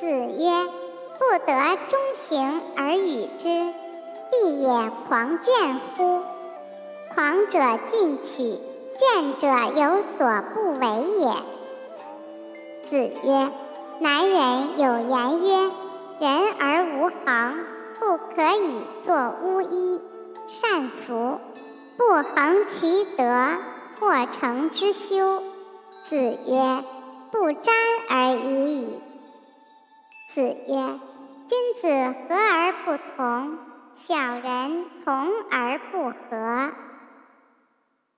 子曰：“不得中行而与之，必也狂倦乎？狂者进取，倦者有所不为也。”子曰：“男人有言曰：‘人而无恒，不可以作巫医。’善服，不恒其德，或成之修。”子曰：“不沾而已。”子曰：“君子和而不同，小人同而不和。”